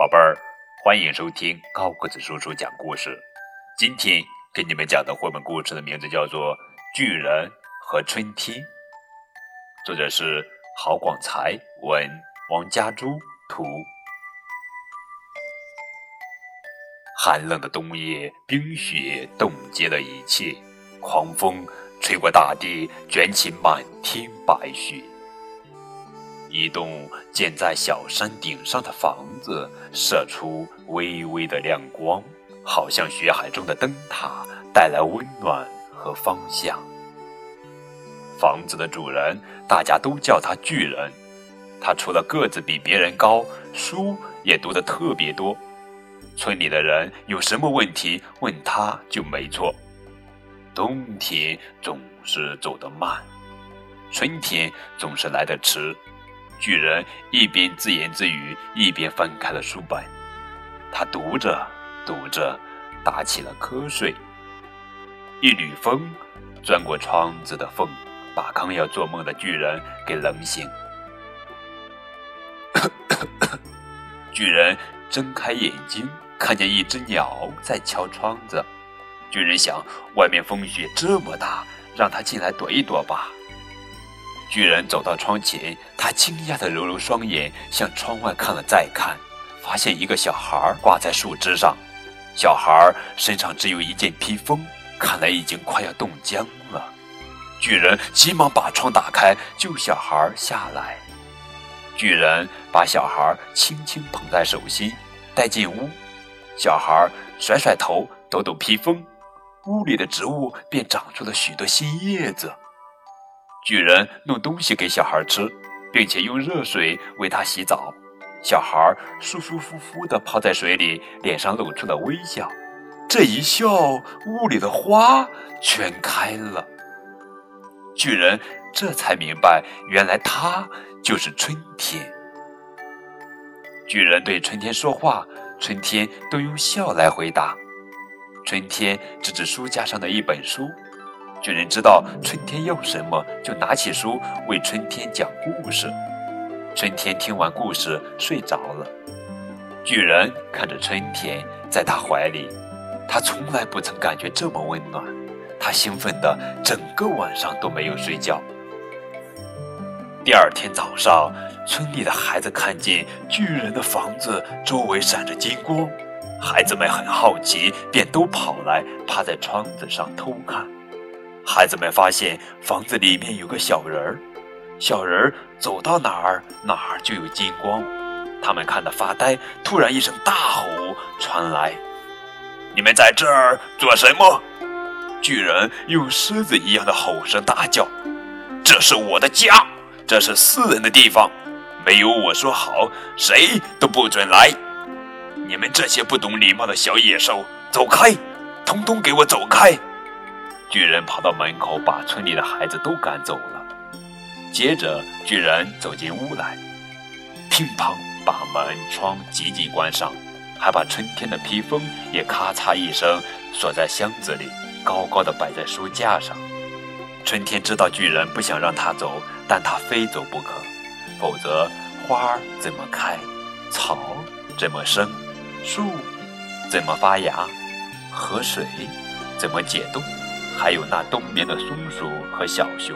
宝贝儿，欢迎收听高个子叔叔讲故事。今天给你们讲的绘本故事的名字叫做《巨人和春天》，作者是郝广才，文王家珠图。寒冷的冬夜，冰雪冻结了一切，狂风吹过大地，卷起满天白雪。一栋建在小山顶上的房子射出微微的亮光，好像雪海中的灯塔，带来温暖和方向。房子的主人，大家都叫他巨人。他除了个子比别人高，书也读得特别多。村里的人有什么问题问他就没错。冬天总是走得慢，春天总是来得迟。巨人一边自言自语，一边翻开了书本。他读着读着，打起了瞌睡。一缕风钻过窗子的缝，把刚要做梦的巨人给冷醒。巨人睁开眼睛，看见一只鸟在敲窗子。巨人想：外面风雪这么大，让他进来躲一躲吧。巨人走到窗前，他惊讶地揉揉双眼，向窗外看了再看，发现一个小孩挂在树枝上。小孩身上只有一件披风，看来已经快要冻僵了。巨人急忙把窗打开，救小孩下来。巨人把小孩轻轻捧在手心，带进屋。小孩甩甩头，抖抖披风，屋里的植物便长出了许多新叶子。巨人弄东西给小孩吃，并且用热水为他洗澡。小孩舒舒服服地泡在水里，脸上露出了微笑。这一笑，屋里的花全开了。巨人这才明白，原来他就是春天。巨人对春天说话，春天都用笑来回答。春天指指书架上的一本书。巨人知道春天要什么，就拿起书为春天讲故事。春天听完故事睡着了。巨人看着春天在他怀里，他从来不曾感觉这么温暖。他兴奋的整个晚上都没有睡觉。第二天早上，村里的孩子看见巨人的房子周围闪着金光，孩子们很好奇，便都跑来趴在窗子上偷看。孩子们发现房子里面有个小人儿，小人儿走到哪儿哪儿就有金光，他们看得发呆。突然一声大吼传来：“你们在这儿做什么？”巨人用狮子一样的吼声大叫：“这是我的家，这是私人的地方，没有我说好，谁都不准来！你们这些不懂礼貌的小野兽，走开，通通给我走开！”巨人跑到门口，把村里的孩子都赶走了。接着，巨人走进屋来，乒乓把门窗紧紧关上，还把春天的披风也咔嚓一声锁在箱子里，高高的摆在书架上。春天知道巨人不想让他走，但他非走不可，否则花儿怎么开，草怎么生，树怎么发芽，河水怎么解冻？还有那冬眠的松鼠和小熊。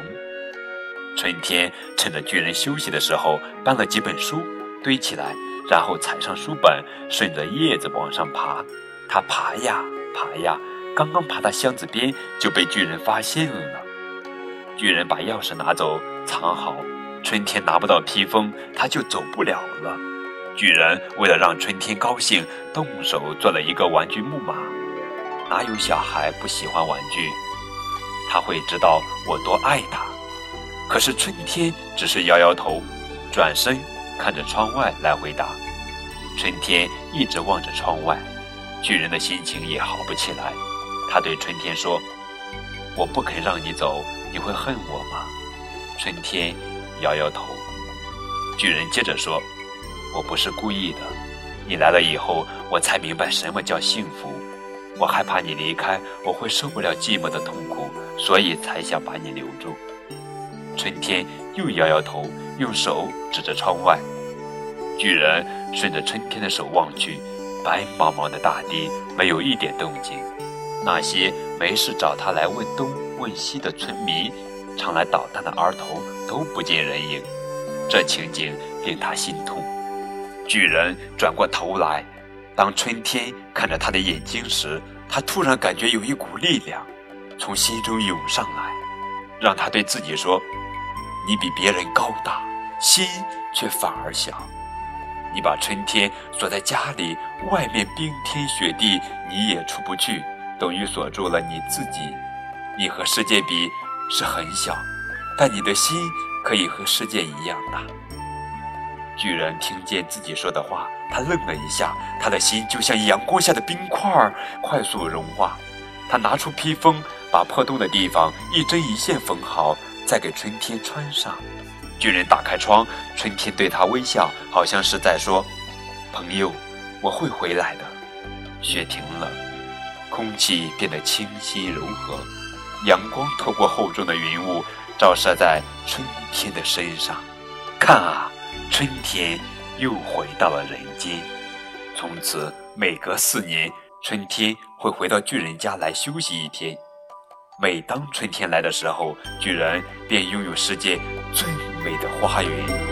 春天趁着巨人休息的时候，搬了几本书堆起来，然后踩上书本，顺着叶子往上爬。他爬呀爬呀，刚刚爬到箱子边，就被巨人发现了。巨人把钥匙拿走，藏好。春天拿不到披风，他就走不了了。巨人为了让春天高兴，动手做了一个玩具木马。哪有小孩不喜欢玩具？他会知道我多爱他，可是春天只是摇摇头，转身看着窗外来回答。春天一直望着窗外，巨人的心情也好不起来。他对春天说：“我不肯让你走，你会恨我吗？”春天摇摇头。巨人接着说：“我不是故意的，你来了以后，我才明白什么叫幸福。我害怕你离开，我会受不了寂寞的痛苦。”所以才想把你留住。春天又摇摇头，用手指着窗外。巨人顺着春天的手望去，白茫茫的大地没有一点动静。那些没事找他来问东问西的村民，常来捣蛋的儿童都不见人影。这情景令他心痛。巨人转过头来，当春天看着他的眼睛时，他突然感觉有一股力量从心中涌上来，让他对自己说：“你比别人高大，心却反而小。你把春天锁在家里，外面冰天雪地，你也出不去。”等于锁住了你自己，你和世界比是很小，但你的心可以和世界一样大。巨人听见自己说的话，他愣了一下，他的心就像阳光下的冰块，快速融化。他拿出披风，把破洞的地方一针一线缝好，再给春天穿上。巨人打开窗，春天对他微笑，好像是在说：“朋友，我会回来的。”雪停了。空气变得清新柔和，阳光透过厚重的云雾照射在春天的身上。看啊，春天又回到了人间。从此，每隔四年，春天会回到巨人家来休息一天。每当春天来的时候，巨人便拥有世界最美的花园。